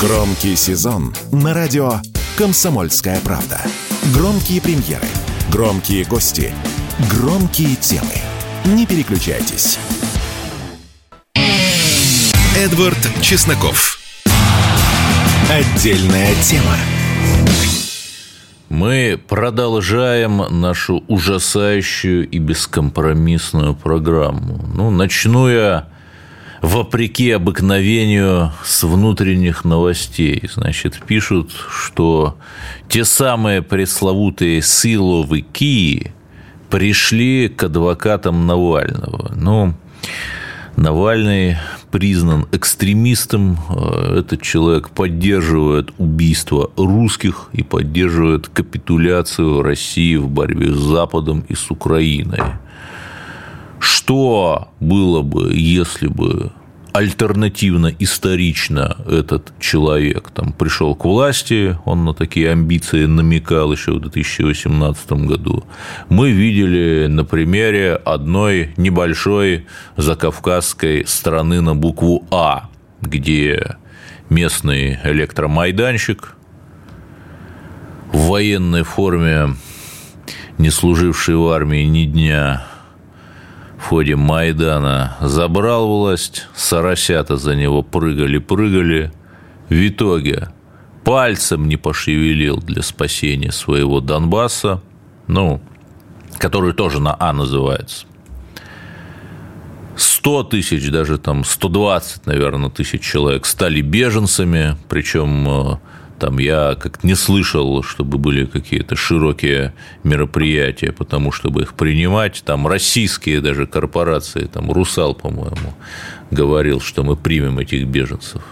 Громкий сезон на радио «Комсомольская правда». Громкие премьеры, громкие гости, громкие темы. Не переключайтесь. Эдвард Чесноков. Отдельная тема. Мы продолжаем нашу ужасающую и бескомпромиссную программу. Ну, начну я вопреки обыкновению с внутренних новостей. Значит, пишут, что те самые пресловутые силовики пришли к адвокатам Навального. Ну, Навальный признан экстремистом. Этот человек поддерживает убийство русских и поддерживает капитуляцию России в борьбе с Западом и с Украиной. Что было бы, если бы альтернативно, исторично этот человек там пришел к власти, он на такие амбиции намекал еще в 2018 году. Мы видели на примере одной небольшой закавказской страны на букву А, где местный электромайданщик в военной форме, не служивший в армии ни дня, в ходе Майдана забрал власть, соросята за него прыгали-прыгали, в итоге пальцем не пошевелил для спасения своего Донбасса, ну, который тоже на А называется. 100 тысяч, даже там 120, наверное, тысяч человек стали беженцами, причем э, там я как-то не слышал, чтобы были какие-то широкие мероприятия, потому чтобы их принимать. Там российские даже корпорации, там Русал, по-моему, говорил, что мы примем этих беженцев.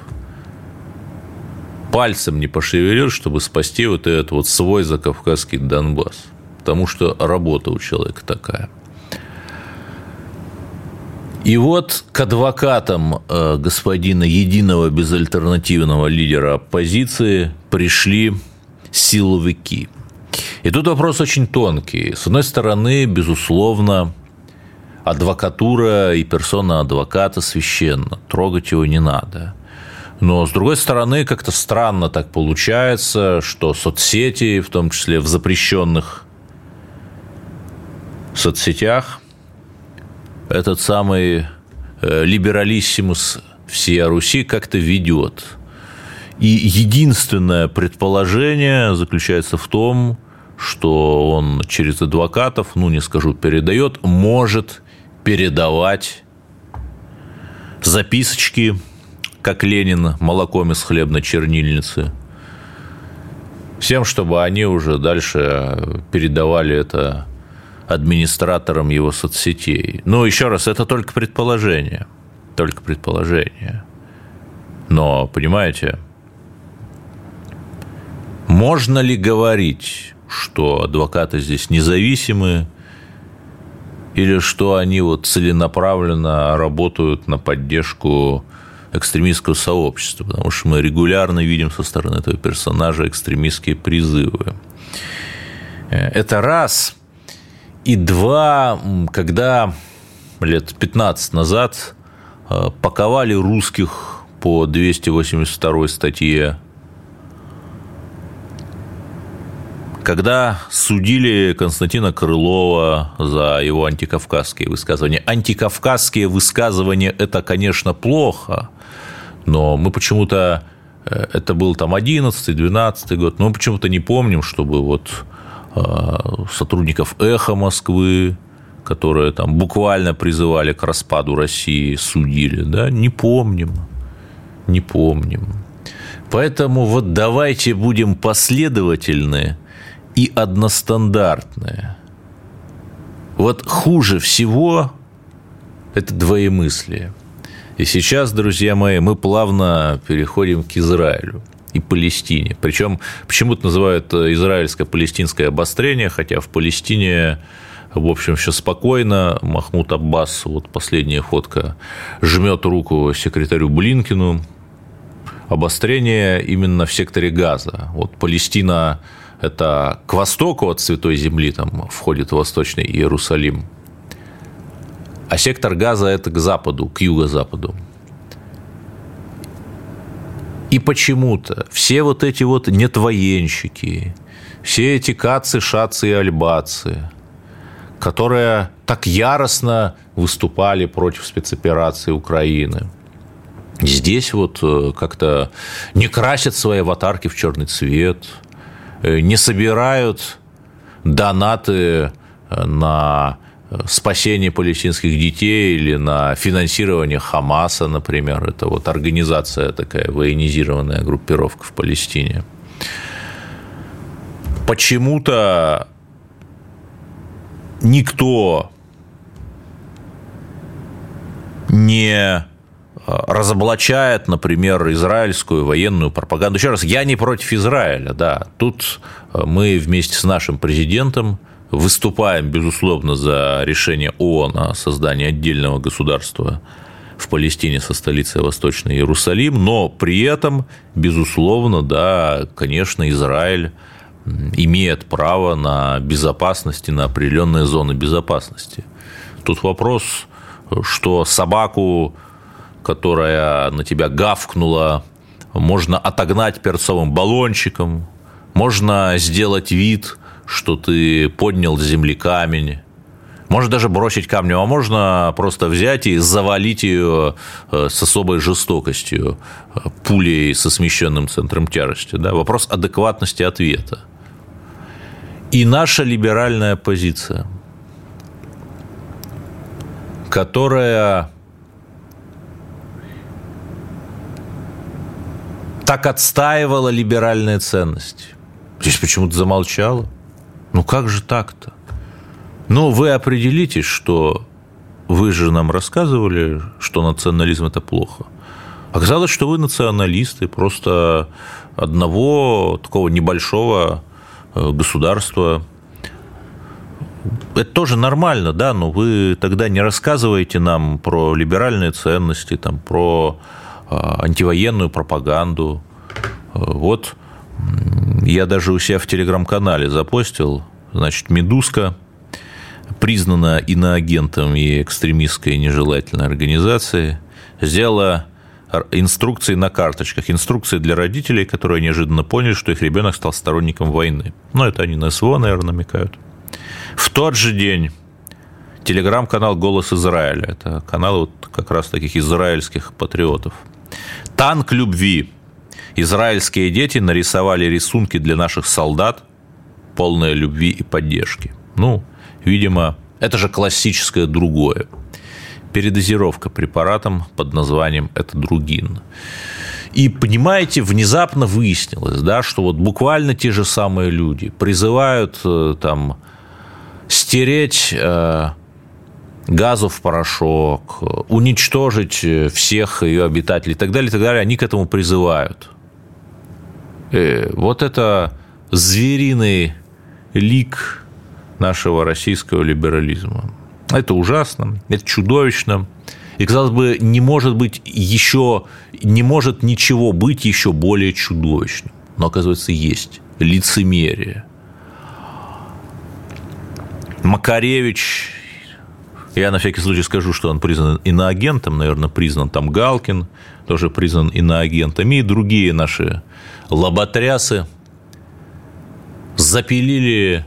Пальцем не пошевелил, чтобы спасти вот этот вот свой закавказский Донбасс. Потому что работа у человека такая – и вот к адвокатам э, господина единого безальтернативного лидера оппозиции пришли силовики. И тут вопрос очень тонкий. С одной стороны, безусловно, адвокатура и персона адвоката священна, трогать его не надо. Но, с другой стороны, как-то странно так получается, что соцсети, в том числе в запрещенных соцсетях, этот самый э, либералиссимус всей Руси как-то ведет. И единственное предположение заключается в том, что он через адвокатов, ну не скажу передает, может передавать записочки, как Ленин молоком из хлебной чернильницы, всем, чтобы они уже дальше передавали это администратором его соцсетей. Но еще раз, это только предположение. Только предположение. Но, понимаете, можно ли говорить, что адвокаты здесь независимы, или что они вот целенаправленно работают на поддержку экстремистского сообщества, потому что мы регулярно видим со стороны этого персонажа экстремистские призывы. Э, это раз – и два, когда лет 15 назад э, паковали русских по 282 статье, когда судили Константина Крылова за его антикавказские высказывания. Антикавказские высказывания – это, конечно, плохо, но мы почему-то э, это был там 11-12 год, но мы почему-то не помним, чтобы вот сотрудников «Эхо Москвы», которые там буквально призывали к распаду России, судили, да, не помним, не помним. Поэтому вот давайте будем последовательны и одностандартные. Вот хуже всего это двоемыслие. И сейчас, друзья мои, мы плавно переходим к Израилю и Палестине. Причем почему-то называют э, израильско-палестинское обострение, хотя в Палестине в общем, все спокойно. Махмуд Аббас, вот последняя фотка, жмет руку секретарю Блинкину. Обострение именно в секторе Газа. Вот Палестина – это к востоку от Святой Земли, там входит Восточный Иерусалим. А сектор Газа – это к западу, к юго-западу. И почему-то все вот эти вот нетвоенщики, все эти кацы, шацы и альбацы, которые так яростно выступали против спецоперации Украины, здесь вот э, как-то не красят свои аватарки в черный цвет, э, не собирают донаты э, на спасение палестинских детей или на финансирование Хамаса, например. Это вот организация такая военизированная группировка в Палестине. Почему-то никто не разоблачает, например, израильскую военную пропаганду. Еще раз, я не против Израиля, да. Тут мы вместе с нашим президентом выступаем, безусловно, за решение ООН о создании отдельного государства в Палестине со столицей Восточный Иерусалим, но при этом, безусловно, да, конечно, Израиль имеет право на безопасность и на определенные зоны безопасности. Тут вопрос, что собаку, которая на тебя гавкнула, можно отогнать перцовым баллончиком, можно сделать вид, что ты поднял с земли камень, можно даже бросить камнем, а можно просто взять и завалить ее э, с особой жестокостью, э, пулей со смещенным центром тяжести. Да? Вопрос адекватности ответа. И наша либеральная позиция, которая так отстаивала либеральные ценности, здесь почему-то замолчала. Ну как же так-то? Ну, вы определитесь, что вы же нам рассказывали, что национализм – это плохо. Оказалось, что вы националисты просто одного такого небольшого э, государства. Это тоже нормально, да, но вы тогда не рассказываете нам про либеральные ценности, там, про а, антивоенную пропаганду. Э, вот я даже у себя в телеграм-канале запостил, значит, «Медузка», признана иноагентом и экстремистской нежелательной организацией, сделала инструкции на карточках, инструкции для родителей, которые неожиданно поняли, что их ребенок стал сторонником войны. Ну, это они на СВО, наверное, намекают. В тот же день телеграм-канал «Голос Израиля», это канал вот как раз таких израильских патриотов. «Танк любви», израильские дети нарисовали рисунки для наших солдат, полные любви и поддержки. Ну, видимо, это же классическое другое. Передозировка препаратом под названием «Этодругин». И, понимаете, внезапно выяснилось, да, что вот буквально те же самые люди призывают э, там стереть э, газу в порошок, уничтожить всех ее обитателей и так далее, и так далее, они к этому призывают. Э, вот это звериный лик нашего российского либерализма. Это ужасно, это чудовищно. И, казалось бы, не может быть еще, не может ничего быть еще более чудовищным. Но, оказывается, есть лицемерие. Макаревич, я на всякий случай скажу, что он признан иноагентом, наверное, признан там Галкин, тоже признан иноагентами, и другие наши лоботрясы запилили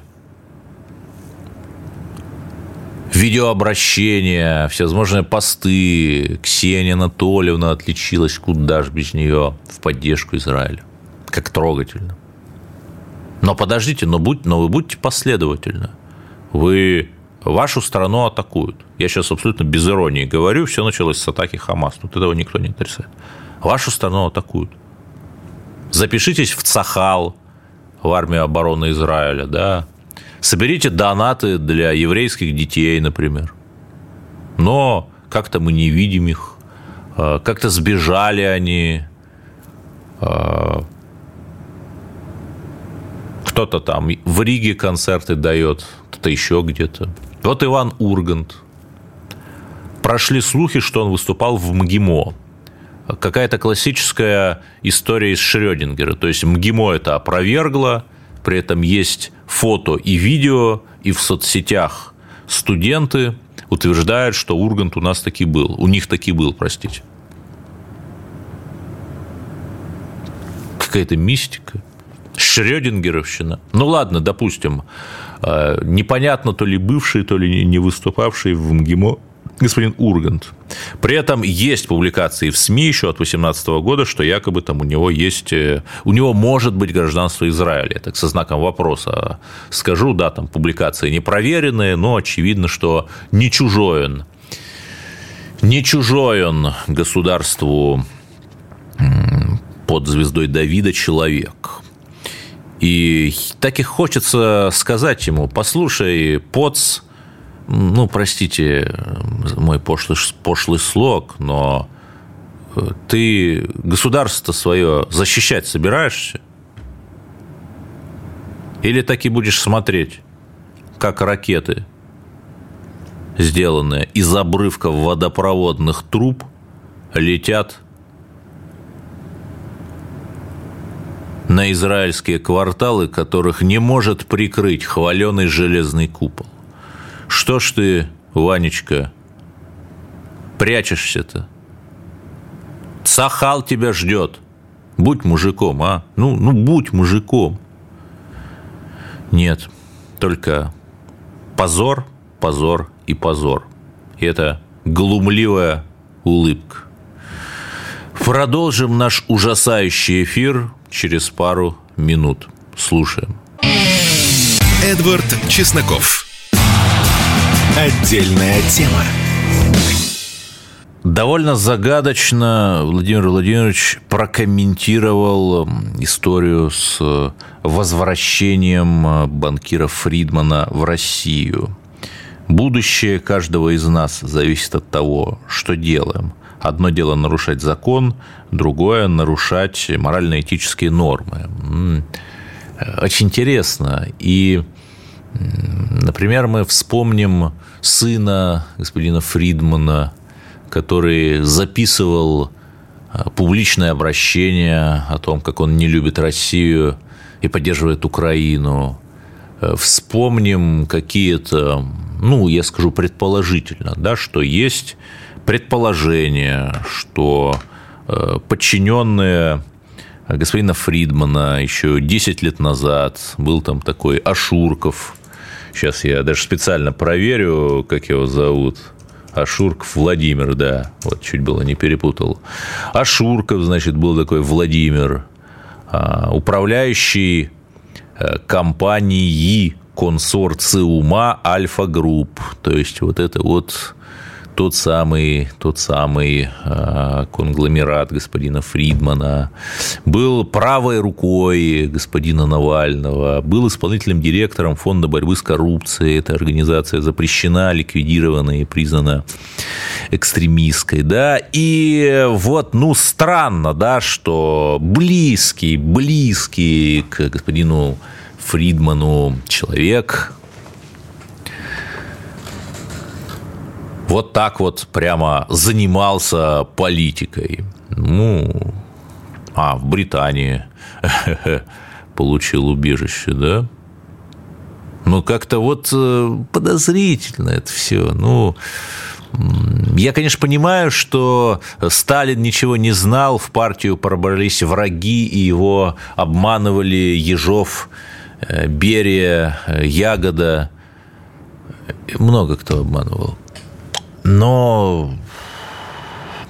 видеообращения, всевозможные посты. Ксения Анатольевна отличилась, куда ж без нее, в поддержку Израиля. Как трогательно. Но подождите, но, будь, но вы будьте последовательны. Вы вашу страну атакуют. Я сейчас абсолютно без иронии говорю, все началось с атаки Хамас. Тут этого никто не отрицает. Вашу страну атакуют. Запишитесь в Цахал, в армию обороны Израиля, да. Соберите донаты для еврейских детей, например. Но как-то мы не видим их, а, как-то сбежали они, а, кто-то там в Риге концерты дает, кто-то еще где-то. Вот Иван Ургант. Прошли слухи, что он выступал в МГИМО какая-то классическая история из Шрёдингера. То есть МГИМО это опровергло, при этом есть фото и видео, и в соцсетях студенты утверждают, что Ургант у нас таки был. У них таки был, простите. какая-то мистика. Шрёдингеровщина. Ну ладно, допустим, непонятно, то ли бывший, то ли не выступавший в МГИМО господин Ургант. При этом есть публикации в СМИ еще от 2018 года, что якобы там у него есть, э, у него может быть гражданство Израиля. Так со знаком вопроса скажу, да, там публикации не проверенные, но очевидно, что не чужой он. Не чужой он государству под звездой Давида человек. И так и хочется сказать ему, послушай, поц, ну, простите мой пошлый, пошлый слог, но э, ты государство свое защищать собираешься? Или так и будешь смотреть, как ракеты, сделанные из обрывков водопроводных труб, летят на израильские кварталы, которых не может прикрыть хваленый железный купол? Что ж ты, Ванечка, прячешься-то? Сахал тебя ждет. Будь мужиком, а? Ну, ну, будь мужиком. Нет, только позор, позор и позор. И это глумливая улыбка. Продолжим наш ужасающий эфир через пару минут. Слушаем. Эдвард Чесноков. Отдельная тема. Довольно загадочно Владимир Владимирович прокомментировал историю с возвращением банкира Фридмана в Россию. Будущее каждого из нас зависит от того, что делаем. Одно дело нарушать закон, другое – нарушать морально-этические нормы. Очень интересно. И Например, мы вспомним сына господина Фридмана, который записывал а, публичное обращение о том, как он не любит Россию и поддерживает Украину. Э, вспомним какие-то, ну, я скажу предположительно, да, что есть предположение, что э, подчиненные господина Фридмана еще 10 лет назад был там такой Ашурков, Сейчас я даже специально проверю, как его зовут. Ашурков Владимир, да. Вот чуть было не перепутал. Ашурков, значит, был такой Владимир, а, управляющий э, компанией консорциума Альфа Групп. То есть вот это вот тот самый, тот самый э, конгломерат господина Фридмана, был правой рукой господина Навального, был исполнительным директором Фонда борьбы с коррупцией. Эта организация запрещена, ликвидирована и признана экстремистской. Да? И вот, ну, странно, да, что близкий, близкий к господину Фридману человек, вот так вот прямо занимался политикой. Ну, а, в Британии получил убежище, да? Ну, как-то вот э, подозрительно это все. Ну, я, конечно, понимаю, что Сталин ничего не знал, в партию пробрались враги, и его обманывали Ежов, э, Берия, э, Ягода. Много кто обманывал. Но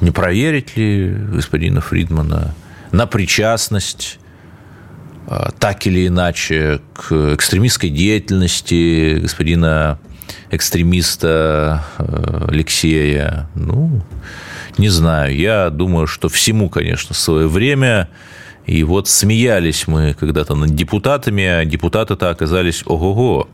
не проверить ли господина Фридмана на причастность а, так или иначе к экстремистской деятельности господина экстремиста а, Алексея. Ну, не знаю. Я думаю, что всему, конечно, свое время. И вот смеялись мы когда-то над депутатами, а депутаты-то оказались ого-го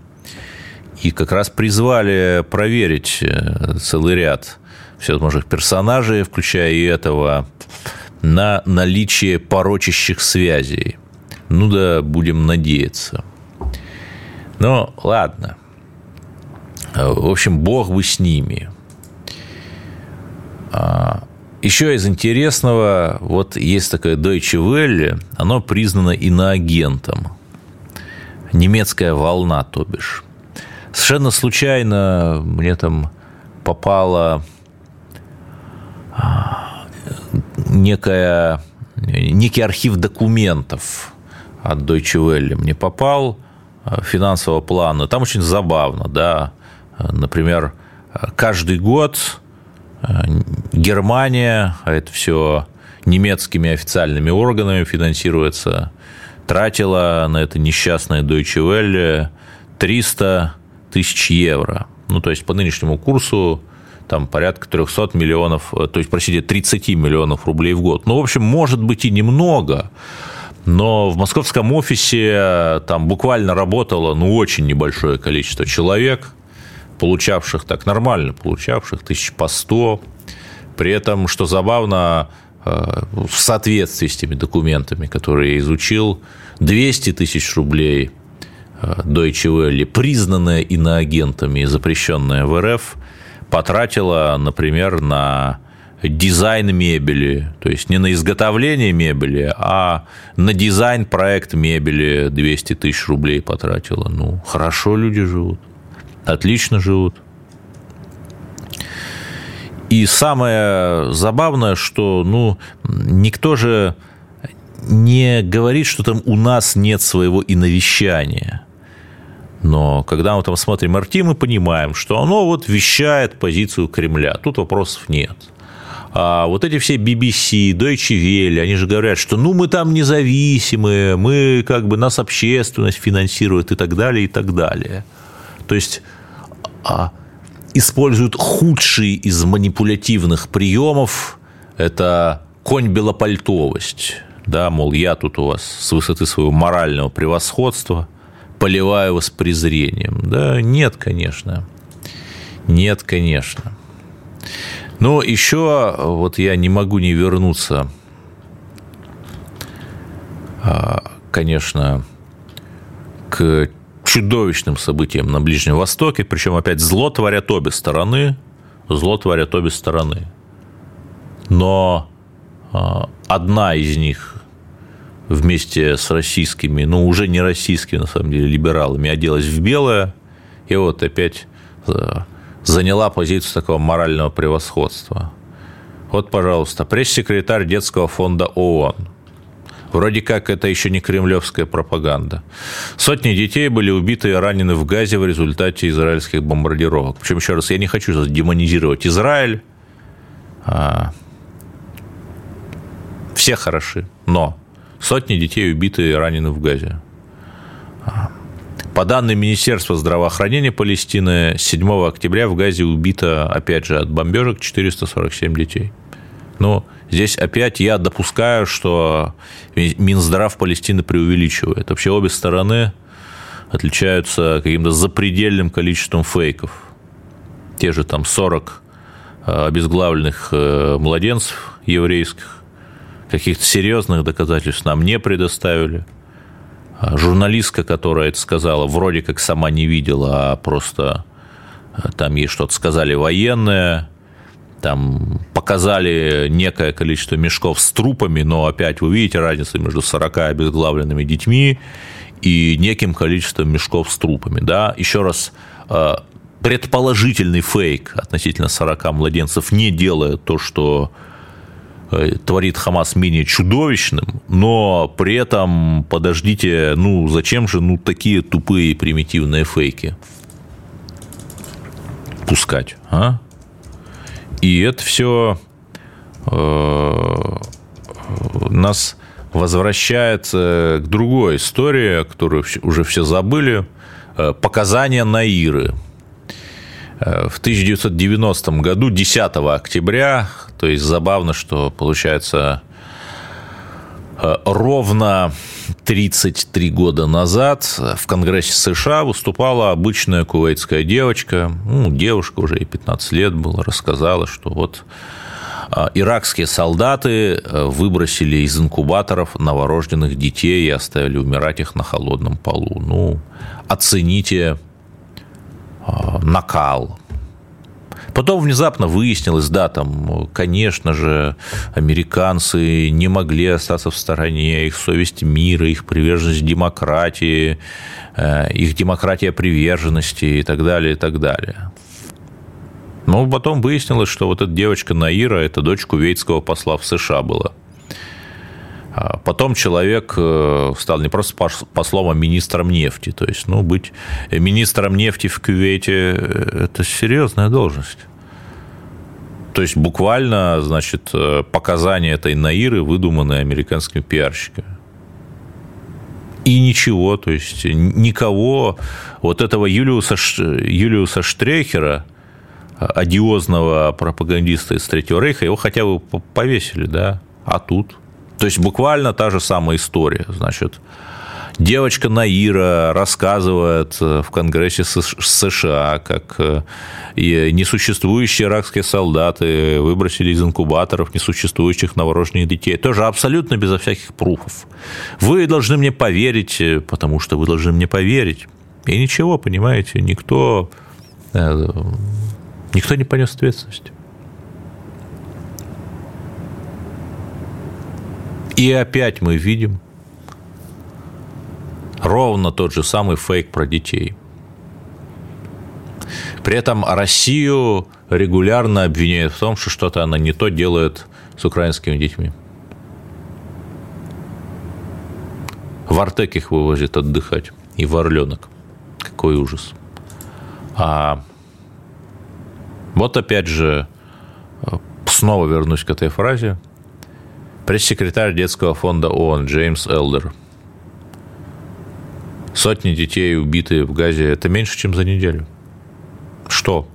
и как раз призвали проверить э, целый ряд всевозможных персонажей, включая и этого, на наличие порочащих связей. Ну да, будем надеяться. Но ладно. В общем, бог бы с ними. А, Еще из интересного, вот есть такое Deutsche Welle, оно признано иноагентом. Немецкая волна, то бишь. Совершенно случайно мне там попала а, некая некий архив документов от Deutsche Welle мне попал финансового плана. Там очень забавно, да. Например, каждый год Германия, а это все немецкими официальными органами финансируется, тратила на это несчастное Deutsche Welle 300 тысяч евро. Ну, то есть по нынешнему курсу там порядка 300 миллионов, э, то есть, простите, 30 миллионов рублей в год. Ну, в общем, может быть и немного, но в московском офисе э, там буквально работало, ну, очень небольшое количество человек, получавших так нормально, получавших тысяч по 100. При этом, что забавно, э, в соответствии с теми документами, которые я изучил, 200 тысяч рублей Deutsche Welle, признанная иноагентами и запрещенная в РФ, потратила, например, на дизайн мебели, то есть не на изготовление мебели, а на дизайн проект мебели 200 тысяч рублей потратила. Ну, хорошо люди живут, отлично живут. И самое забавное, что ну, никто же не говорит, что там у нас нет своего иновещания. Но когда мы там смотрим RT, мы понимаем, что оно вот вещает позицию Кремля. Тут вопросов нет. А вот эти все BBC, Deutsche Welle, они же говорят, что ну мы там независимые, мы как бы нас общественность финансирует и так далее, и так далее. То есть а, используют худший из манипулятивных приемов, это конь-белопальтовость. Да, мол, я тут у вас с высоты своего морального превосходства – поливаю с презрением. Да нет, конечно. Нет, конечно. Но еще вот я не могу не вернуться, а, конечно, к чудовищным событиям на Ближнем Востоке, причем опять зло творят обе стороны, зло творят обе стороны. Но а, одна из них вместе с российскими, ну, уже не российскими, на самом деле, либералами, оделась в белое, и вот опять э, заняла позицию такого морального превосходства. Вот, пожалуйста, пресс-секретарь детского фонда ООН. Вроде как это еще не кремлевская пропаганда. Сотни детей были убиты и ранены в Газе в результате израильских бомбардировок. Причем, еще раз, я не хочу демонизировать Израиль. А, все хороши, но Сотни детей убиты и ранены в Газе. По данным Министерства здравоохранения Палестины, 7 октября в Газе убито, опять же, от бомбежек 447 детей. Но здесь опять я допускаю, что Минздрав Палестины преувеличивает. Вообще обе стороны отличаются каким-то запредельным количеством фейков. Те же там 40 э, обезглавленных э, младенцев еврейских, каких-то серьезных доказательств нам не предоставили. А журналистка, которая это сказала, вроде как сама не видела, а просто э, там ей что-то сказали военные, там показали некое количество мешков с трупами, но опять вы видите разницу между 40 обезглавленными детьми и неким количеством мешков с трупами. Да? Еще раз, э, предположительный фейк относительно 40 младенцев не делает то, что творит Хамас менее чудовищным, но при этом, подождите, ну зачем же ну такие тупые примитивные фейки пускать, а? И это все э, нас возвращает к другой истории, которую уже все забыли, э, показания Наиры. В 1990 году, 10 октября, то есть забавно, что получается э, ровно 33 года назад в Конгрессе США выступала обычная кувейтская девочка, ну, девушка уже ей 15 лет было, рассказала, что вот э, иракские солдаты э, выбросили из инкубаторов новорожденных детей и оставили умирать их на холодном полу. Ну, оцените накал, Потом внезапно выяснилось, да, там, конечно же, американцы не могли остаться в стороне, их совесть мира, их приверженность демократии, э, их демократия приверженности и так далее, и так далее. Но потом выяснилось, что вот эта девочка Наира – это дочь кувейтского посла в США была. Потом человек э, стал не просто послом, а министром нефти. То есть, ну, быть министром нефти в Кювете – это серьезная должность. То есть, буквально, значит, показания этой Наиры выдуманные американскими пиарщиками. И ничего, то есть никого, вот этого Юлиуса, Юлиуса Штрехера, одиозного пропагандиста из Третьего Рейха, его хотя бы повесили, да, а тут. То есть буквально та же самая история, значит, девочка Наира рассказывает в Конгрессе США, как э, несуществующие иракские солдаты выбросили из инкубаторов несуществующих новорожденных детей. Тоже абсолютно безо всяких пруфов. Вы должны мне поверить, э, потому что вы должны мне поверить. И ничего, понимаете, никто э, Никто не понес ответственность. И опять мы видим ровно тот же самый фейк про детей. При этом Россию регулярно обвиняют в том, что что-то она не то делает с украинскими детьми. В Артек их вывозят отдыхать. И в Орленок. Какой ужас. А вот опять же, снова вернусь к этой фразе. Пресс-секретарь детского фонда ООН Джеймс Элдер. Сотни детей, убитые в Газе, это меньше, чем за неделю. Что?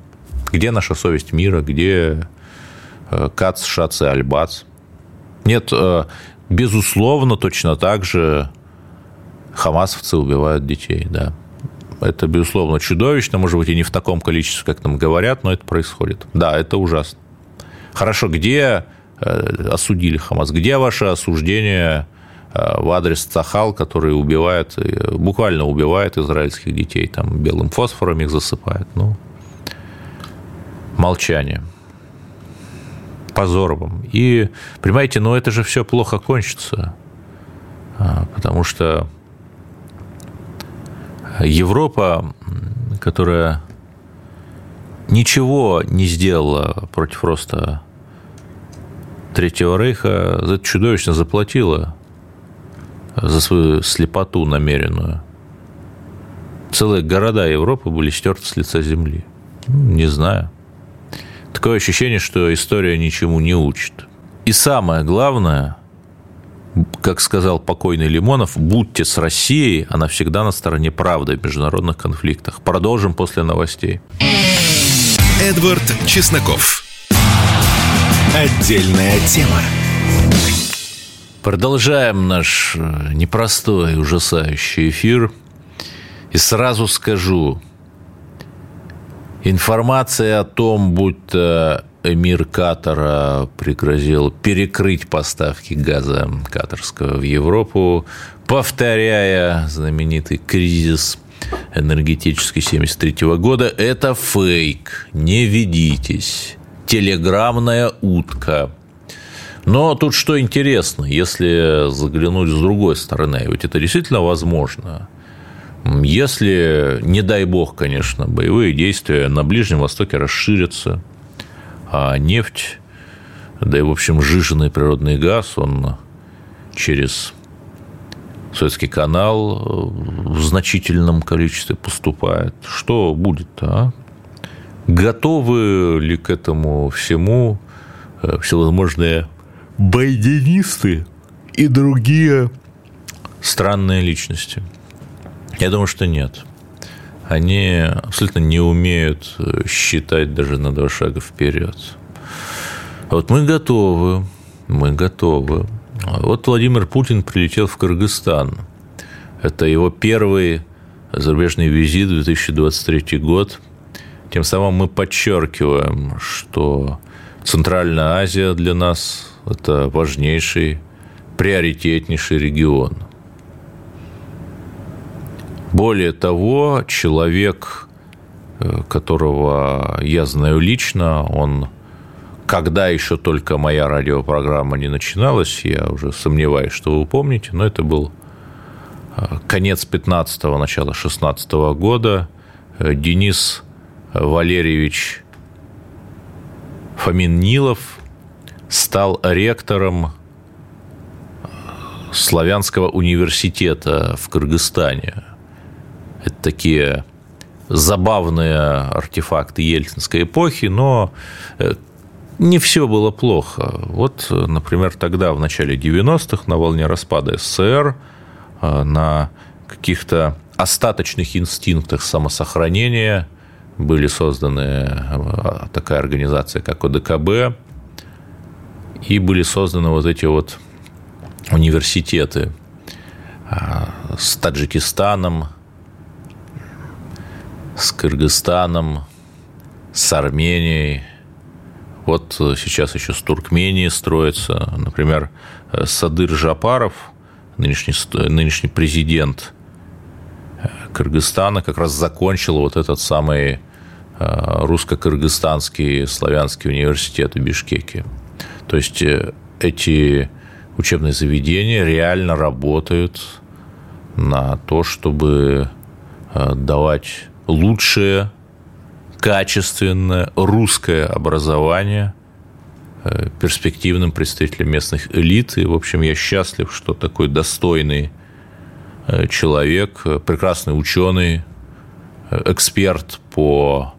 Где наша совесть мира? Где э, Кац, Шац и Альбац? Нет, э, безусловно, точно так же хамасовцы убивают детей, да. Это, безусловно, чудовищно, может быть, и не в таком количестве, как нам говорят, но это происходит. Да, это ужасно. Хорошо, где осудили Хамас? Где ваше осуждение э, в адрес Цахал, который убивает, э, буквально убивает израильских детей, там белым фосфором их засыпает? Ну, молчание. Позор вам. И, понимаете, ну это же все плохо кончится, потому что Европа, которая ничего не сделала против роста Третьего Рейха, за чудовищно заплатила за свою слепоту намеренную. Целые города Европы были стерты с лица земли. Ну, не знаю. Такое ощущение, что история ничему не учит. И самое главное – как сказал покойный Лимонов, будьте с Россией, она всегда на стороне правды в международных конфликтах. Продолжим после новостей. Эдвард Чесноков. Отдельная тема. Продолжаем наш э, непростой, ужасающий эфир. И сразу скажу, информация о том, будто эмир Катара пригрозил перекрыть поставки газа катарского в Европу, повторяя знаменитый кризис энергетический 73 года. Это фейк, не ведитесь. Телеграмная утка. Но тут что интересно, если заглянуть с другой стороны, ведь это действительно возможно. Если, не дай бог, конечно, боевые действия на Ближнем Востоке расширятся – а нефть, да и, в общем, сжиженный природный газ, он через Советский канал в значительном количестве поступает. Что будет а? Готовы ли к этому всему э, всевозможные байденисты и другие странные личности? Я думаю, что нет они абсолютно не умеют э, считать даже на два шага вперед. Вот мы готовы, мы готовы. Вот Владимир Путин прилетел в Кыргызстан. Это его первый зарубежный визит в 2023 год. Тем самым мы подчеркиваем, что Центральная Азия для нас – это важнейший, приоритетнейший регион – более того, человек, э, которого я знаю лично, он когда еще только моя радиопрограмма не начиналась, я уже сомневаюсь, что вы помните, но это был э, конец 15-го, начало 16 -го года. Э, Денис Валерьевич Фомин Нилов стал ректором славянского университета в Кыргызстане. Это такие забавные артефакты ельцинской эпохи, но э, не все было плохо. Вот, например, тогда, в начале 90-х, на волне распада СССР, э, на каких-то остаточных инстинктах самосохранения были созданы э, такая организация, как ОДКБ, и были созданы вот эти вот университеты с Таджикистаном, с Кыргызстаном, с Арменией. Вот сейчас еще с Туркменией строится. Например, Садыр Жапаров, нынешний, нынешний президент Кыргызстана, как раз закончил вот этот самый э, русско-кыргызстанский славянский университет в Бишкеке. То есть э, эти учебные заведения реально работают на то, чтобы э, давать лучшее, качественное русское образование э, перспективным представителям местных элит. И, в общем, я счастлив, что такой достойный э, человек, прекрасный ученый, э, эксперт по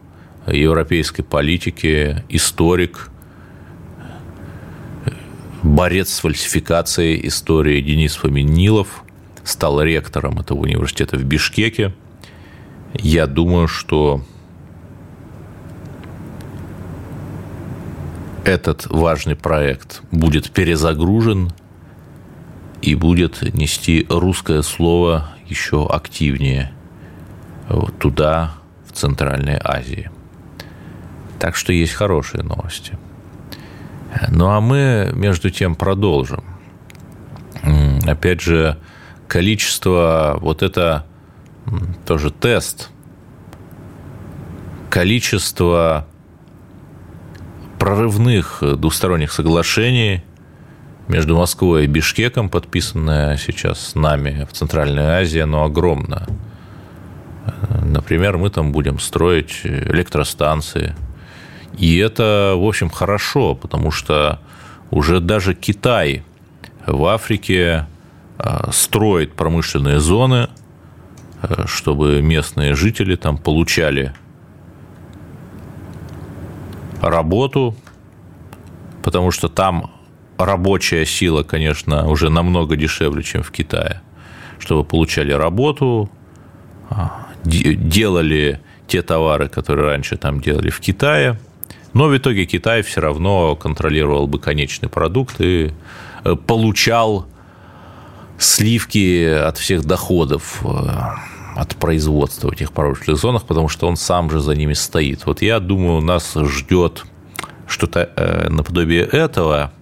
европейской политике, историк, борец с фальсификацией истории Денис Фоминилов стал ректором этого университета в Бишкеке – я думаю, что этот важный проект будет перезагружен и будет нести русское слово еще активнее туда, в Центральной Азии. Так что есть хорошие новости. Ну а мы, между тем, продолжим. Опять же, количество вот это тоже тест. Количество прорывных двусторонних соглашений между Москвой и Бишкеком, подписанное сейчас с нами в Центральной Азии, оно огромно. Например, мы там будем строить электростанции. И это, в общем, хорошо, потому что уже даже Китай в Африке а, строит промышленные зоны – Э, чтобы местные жители там получали работу, потому что там рабочая сила, конечно, уже намного дешевле, чем в Китае, чтобы получали работу, а, делали те товары, которые раньше там делали в Китае, но в итоге Китай все равно контролировал бы конечный продукт и э, получал сливки от всех доходов э, от производства в этих промышленных зонах, потому что он сам же за ними стоит. Вот я думаю, нас ждет что-то э, наподобие этого.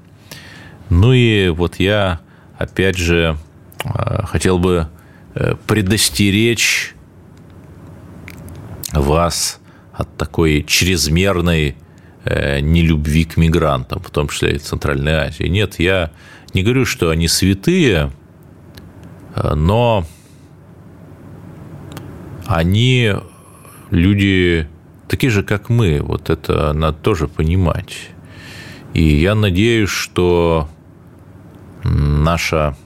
Ну и вот я, опять же, хотел бы предостеречь вас от такой чрезмерной нелюбви к мигрантам, в том числе и Центральной Азии. Нет, я не говорю, что они святые, но они люди такие же, как мы. Вот это надо тоже понимать. И я надеюсь, что наша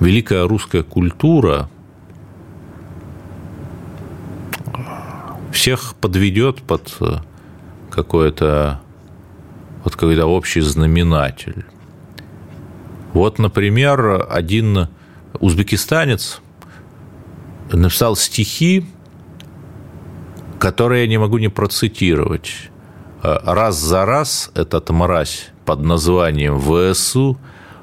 великая русская культура всех подведет под какой-то вот какой-то общий знаменатель. Вот, например, один узбекистанец написал стихи, которые я не могу не процитировать. Раз за раз этот мразь под названием ВСУ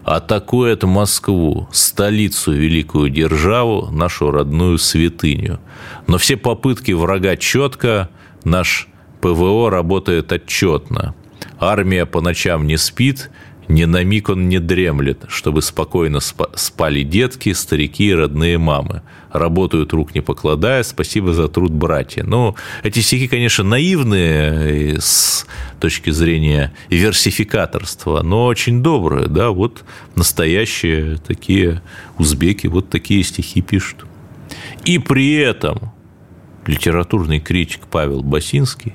атакует Москву, столицу великую державу, нашу родную святыню. Но все попытки врага четко, наш ПВО работает отчетно. Армия по ночам не спит, ни на миг он не дремлет, чтобы спокойно спали детки, старики и родные мамы. Работают рук не покладая, спасибо за труд, братья. Ну, эти стихи, конечно, наивные с точки зрения версификаторства, но очень добрые, да, вот настоящие такие узбеки вот такие стихи пишут. И при этом литературный критик Павел Басинский,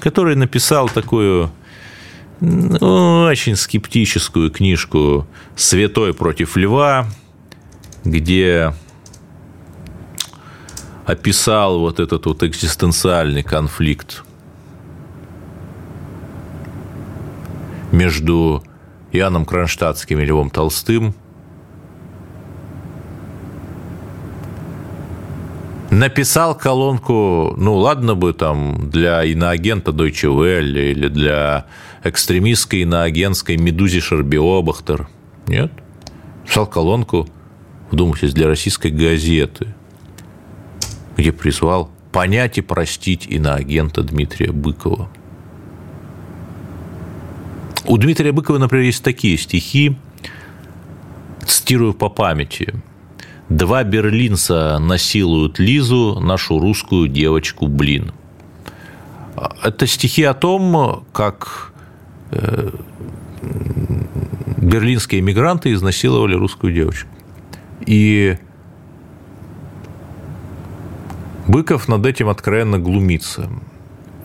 который написал такую очень скептическую книжку «Святой против льва», где описал вот этот вот экзистенциальный конфликт между Иоанном Кронштадтским и Львом Толстым. Написал колонку, ну ладно бы там для иноагента Deutsche Welle или для экстремистской иноагентской Медузи Шарбиобахтер. Нет. Писал колонку, вдумайтесь, для российской газеты, где призвал понять и простить иноагента Дмитрия Быкова – у Дмитрия Быкова, например, есть такие стихи, цитирую по памяти. «Два берлинца насилуют Лизу, нашу русскую девочку, блин». Это стихи о том, как э, берлинские мигранты изнасиловали русскую девочку. И Быков над этим откровенно глумится.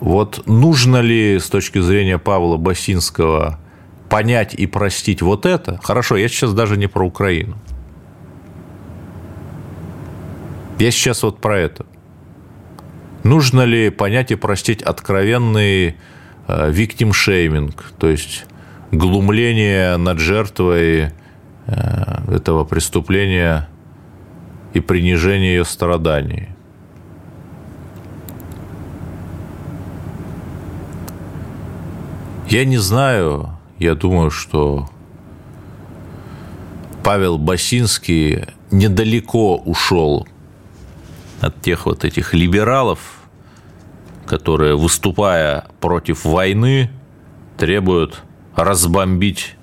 Вот нужно ли с точки зрения Павла Басинского понять и простить вот это? Хорошо, я сейчас даже не про Украину. Я сейчас вот про это. Нужно ли понять и простить откровенный виктим-шейминг, то есть глумление над жертвой э, этого преступления и принижение ее страданий? Я не знаю, я думаю, что Павел Басинский недалеко ушел от тех вот этих либералов, которые, выступая против войны, требуют разбомбить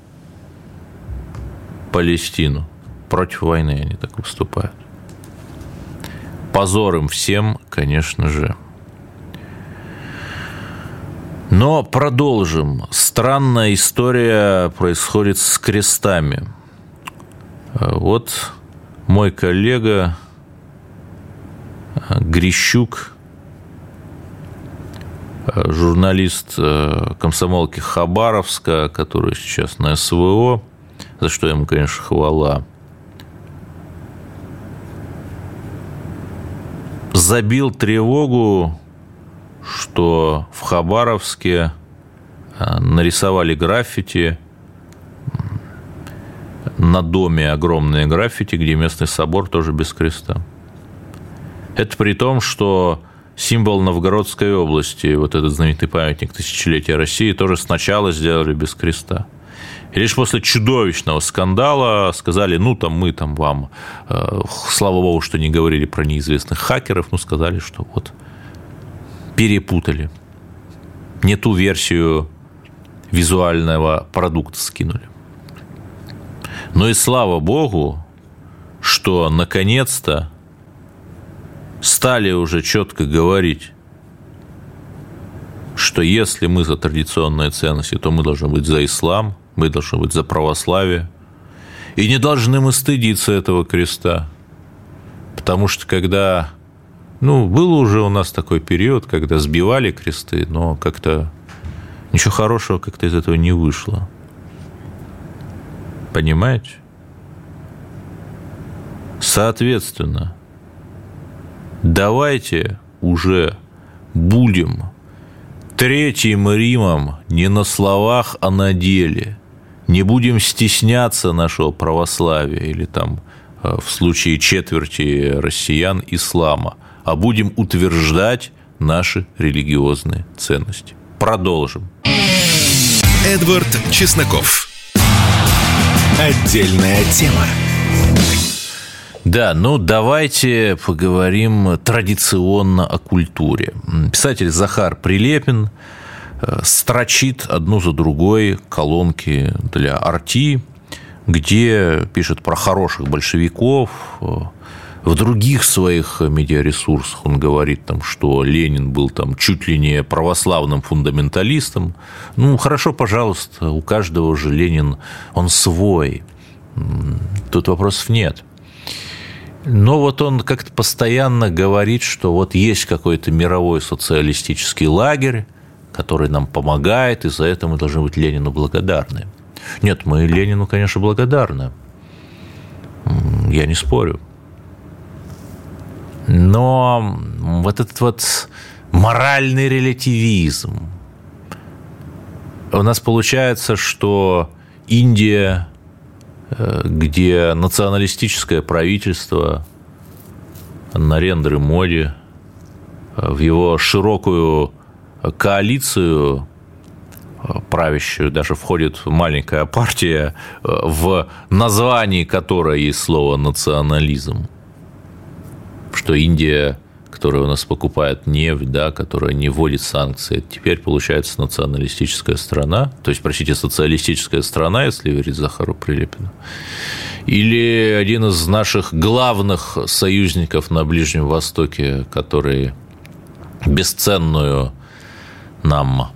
Палестину. Против войны они так выступают. Позор им всем, конечно же. Но продолжим. Странная история происходит с крестами. Вот мой коллега Грищук, журналист э, комсомолки Хабаровска, который сейчас на СВО, за что ему, конечно, хвала, забил тревогу что в Хабаровске э, нарисовали граффити на доме огромные граффити, где местный собор тоже без креста. Это при том, что символ Новгородской области, вот этот знаменитый памятник тысячелетия России, тоже сначала сделали без креста. И лишь после чудовищного скандала сказали, ну, там мы там вам, э, слава богу, что не говорили про неизвестных хакеров, ну, сказали, что вот перепутали. Не ту версию визуального продукта скинули. Но и слава богу, что наконец-то стали уже четко говорить, что если мы за традиционные ценности, то мы должны быть за ислам, мы должны быть за православие. И не должны мы стыдиться этого креста. Потому что когда ну, был уже у нас такой период, когда сбивали кресты, но как-то ничего хорошего как-то из этого не вышло. Понимаете? Соответственно, давайте уже будем Третьим Римом не на словах, а на деле. Не будем стесняться нашего православия или там э, в случае четверти россиян ислама – а будем утверждать наши религиозные ценности. Продолжим. Эдвард Чесноков. Отдельная тема. Да, ну давайте поговорим традиционно о культуре. Писатель Захар Прилепин э, строчит одну за другой колонки для Арти, где пишет про хороших большевиков, э, в других своих медиаресурсах он говорит, там, что Ленин был там, чуть ли не православным фундаменталистом. Ну, хорошо, пожалуйста, у каждого же Ленин, он свой. Тут вопросов нет. Но вот он как-то постоянно говорит, что вот есть какой-то мировой социалистический лагерь, который нам помогает, и за это мы должны быть Ленину благодарны. Нет, мы Ленину, конечно, благодарны. Я не спорю. Но вот этот вот моральный релятивизм. У нас получается, что Индия, где националистическое правительство, Нарендры Моди, э, в его широкую коалицию э, правящую, даже входит маленькая партия, в названии которой есть слово «национализм» что Индия, которая у нас покупает нефть, да, которая не вводит санкции, теперь получается националистическая страна, то есть, простите, социалистическая страна, если верить Захару Прилепину, или один из наших главных союзников на Ближнем Востоке, который бесценную нам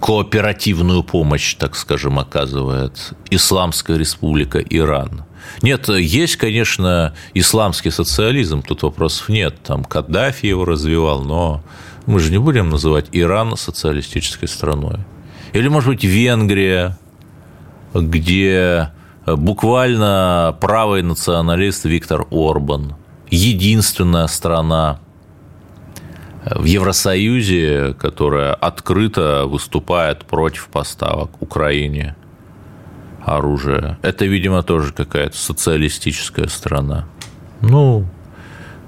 кооперативную помощь, так скажем, оказывает Исламская республика Иран – нет, есть, конечно, исламский социализм, тут вопросов нет. Там Каддафи его развивал, но мы же не будем называть Иран социалистической страной. Или, может быть, Венгрия, где буквально правый националист Виктор Орбан, единственная страна в Евросоюзе, которая открыто выступает против поставок Украине оружия. Это, видимо, тоже какая-то социалистическая страна. Ну,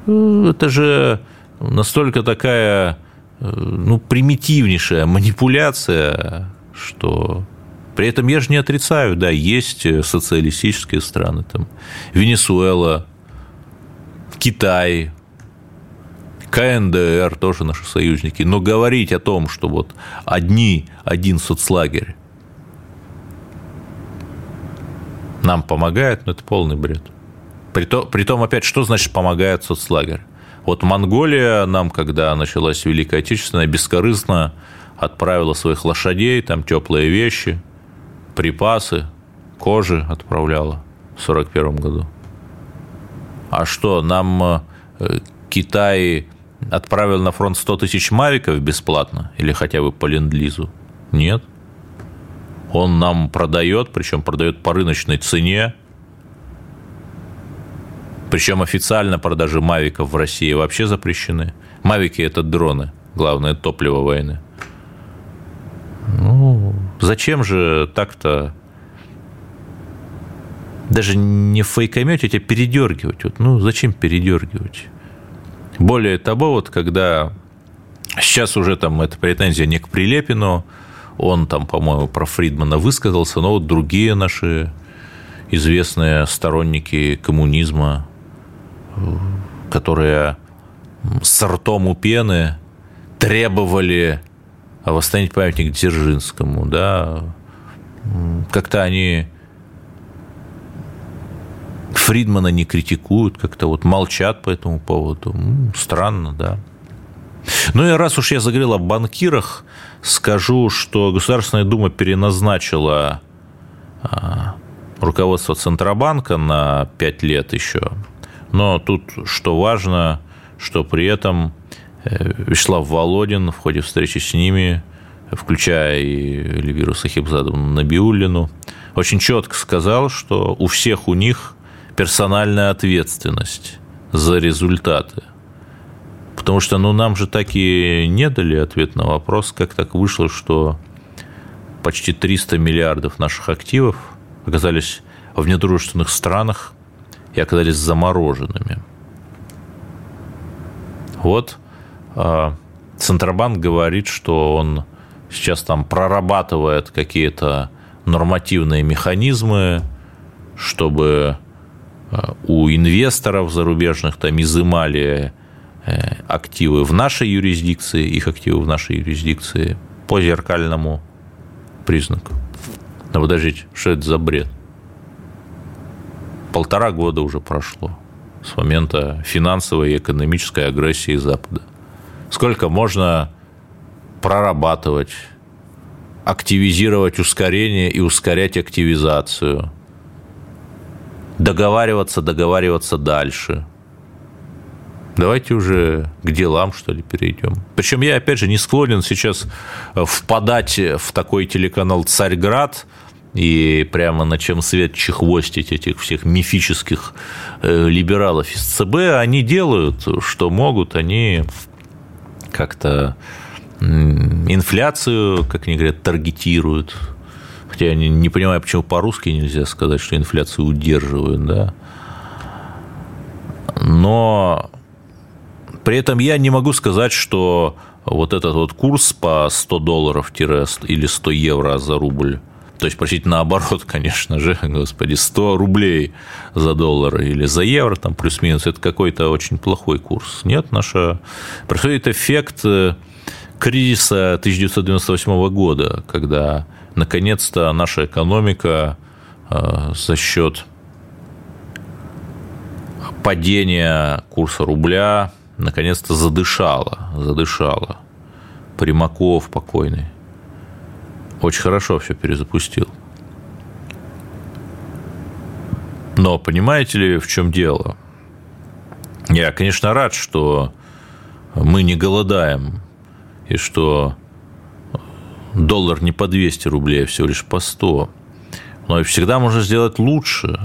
это же настолько такая ну, примитивнейшая манипуляция, что при этом я же не отрицаю, да, есть социалистические страны, там, Венесуэла, Китай, КНДР, тоже наши союзники, но говорить о том, что вот одни, один соцлагерь нам помогает, но это полный бред. Притом, притом, опять, что значит помогает соцлагерь? Вот Монголия нам, когда началась Великая Отечественная, бескорыстно отправила своих лошадей, там теплые вещи, припасы, кожи отправляла в 1941 году. А что, нам э, Китай отправил на фронт 100 тысяч мавиков бесплатно или хотя бы по ленд-лизу? Нет он нам продает, причем продает по рыночной цене. Причем официально продажи мавиков в России вообще запрещены. Мавики – это дроны, главное топливо войны. Ну, зачем же так-то даже не в фейкометить, а передергивать. Вот, ну, зачем передергивать? Более того, вот когда сейчас уже там эта претензия не к Прилепину, он там, по-моему, про Фридмана высказался, но вот другие наши известные сторонники коммунизма, которые с ртом у пены требовали восстановить памятник Дзержинскому, да, как-то они Фридмана не критикуют, как-то вот молчат по этому поводу. Странно, да. Ну и раз уж я заговорил о банкирах, скажу, что Государственная Дума переназначила а, руководство Центробанка на 5 лет еще. Но тут, что важно, что при этом э, Вячеслав Володин в ходе встречи с ними, включая и Эльвиру Сахибзадовну Набиуллину, очень четко сказал, что у всех у них персональная ответственность за результаты – Потому что ну, нам же так и не дали ответ на вопрос, как так вышло, что почти 300 миллиардов наших активов оказались в недружественных странах и оказались замороженными. Вот а, Центробанк говорит, что он сейчас там прорабатывает какие-то нормативные механизмы, чтобы у инвесторов зарубежных там изымали Э, активы в нашей юрисдикции, их активы в нашей юрисдикции по зеркальному признаку. Но подождите, что это за бред? Полтора года уже прошло с момента финансовой и экономической агрессии Запада. Сколько можно прорабатывать, активизировать ускорение и ускорять активизацию, договариваться, договариваться дальше – Давайте уже к делам, что ли, перейдем. Причем я, опять же, не склонен сейчас впадать в такой телеканал «Царьград», и прямо на чем свет чехвостить этих всех мифических э, либералов из ЦБ, они делают, что могут, они как-то инфляцию, как они говорят, таргетируют. Хотя я не, понимаю, почему по-русски нельзя сказать, что инфляцию удерживают, да. Но при этом я не могу сказать, что вот этот вот курс по 100 долларов или 100 евро за рубль то есть, простите, наоборот, конечно же, господи, 100 рублей за доллар или за евро, там плюс-минус, это какой-то очень плохой курс. Нет, наша... Происходит эффект э, кризиса 1998 года, когда, наконец-то, наша экономика э, за счет падения курса рубля наконец-то задышала, задышала. Примаков покойный очень хорошо все перезапустил. Но понимаете ли, в чем дело? Я, конечно, рад, что мы не голодаем, и что доллар не по 200 рублей, а всего лишь по 100. Но всегда можно сделать лучше.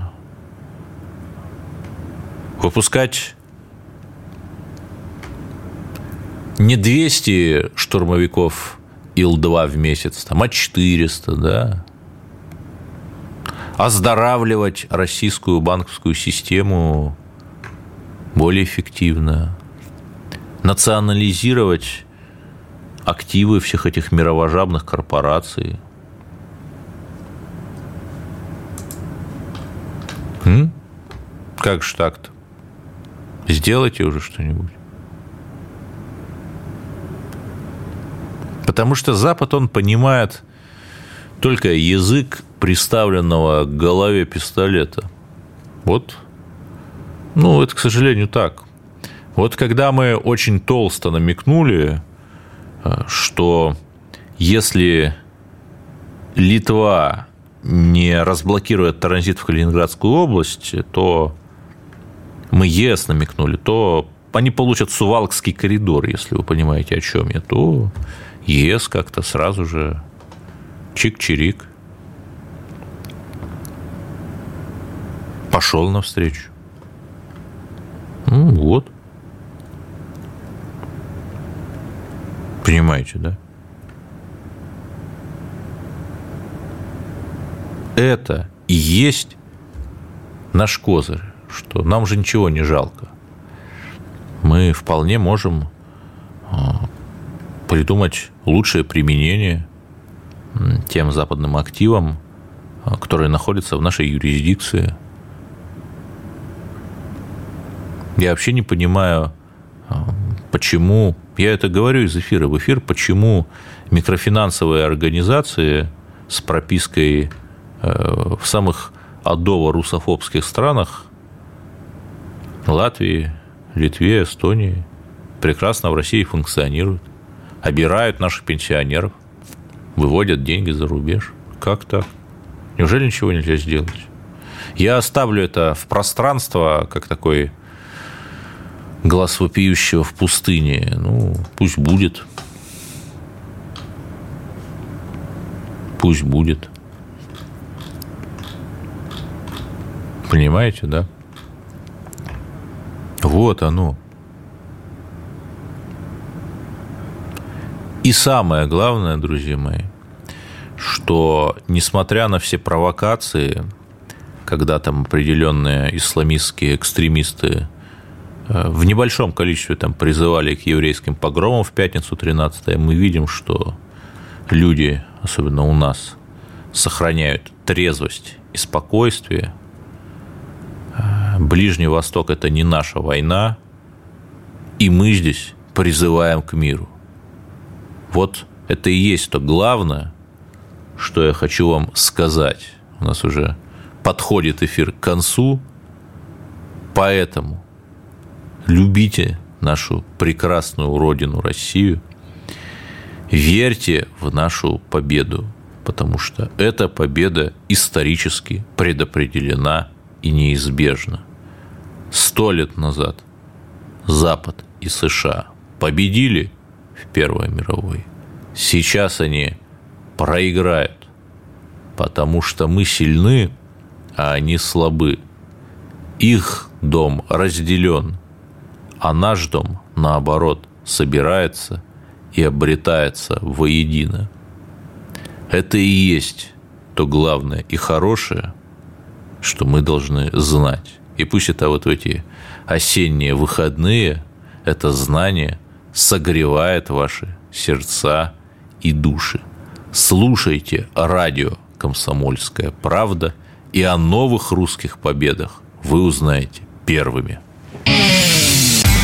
Выпускать не 200 штурмовиков Ил-2 в месяц, там, а 400, да. Оздоравливать российскую банковскую систему более эффективно. Национализировать активы всех этих мировожабных корпораций. М? Как же так-то? Сделайте уже что-нибудь. Потому что Запад, он понимает только язык приставленного к голове пистолета. Вот. Ну, это, к сожалению, так. Вот когда мы очень толсто намекнули, что если Литва не разблокирует транзит в Калининградскую область, то мы ЕС намекнули, то они получат Сувалкский коридор, если вы понимаете, о чем я, то ЕС как-то сразу же чик-чирик пошел навстречу. Ну, вот. Понимаете, да? Это и есть наш козырь, что нам же ничего не жалко. Мы вполне можем а, придумать лучшее применение тем западным активам, а, которые находятся в нашей юрисдикции. Я вообще не понимаю, почему, я это говорю из эфира в эфир, почему микрофинансовые организации с пропиской э, в самых адово-русофобских странах Латвии, Литве, Эстонии прекрасно в России функционируют обирают наших пенсионеров, выводят деньги за рубеж. Как так? Неужели ничего нельзя сделать? Я оставлю это в пространство, как такой глаз вопиющего в пустыне. Ну, пусть будет. Пусть будет. Понимаете, да? Вот оно. И самое главное, друзья мои, что несмотря на все провокации, когда там определенные исламистские экстремисты в небольшом количестве там призывали к еврейским погромам в пятницу 13 мы видим, что люди, особенно у нас, сохраняют трезвость и спокойствие. Э, Ближний Восток – это не наша война, и мы здесь призываем к миру – вот это и есть то главное, что я хочу вам сказать. У нас уже подходит эфир к концу, поэтому любите нашу прекрасную родину Россию, верьте в нашу победу, потому что эта победа исторически предопределена и неизбежна. Сто лет назад Запад и США победили в Первой мировой. Сейчас они проиграют, потому что мы сильны, а они слабы. Их дом разделен, а наш дом, наоборот, собирается и обретается воедино. Это и есть то главное и хорошее, что мы должны знать. И пусть это вот в эти осенние выходные, это знание согревает ваши сердца и души. Слушайте радио «Комсомольская правда», и о новых русских победах вы узнаете первыми.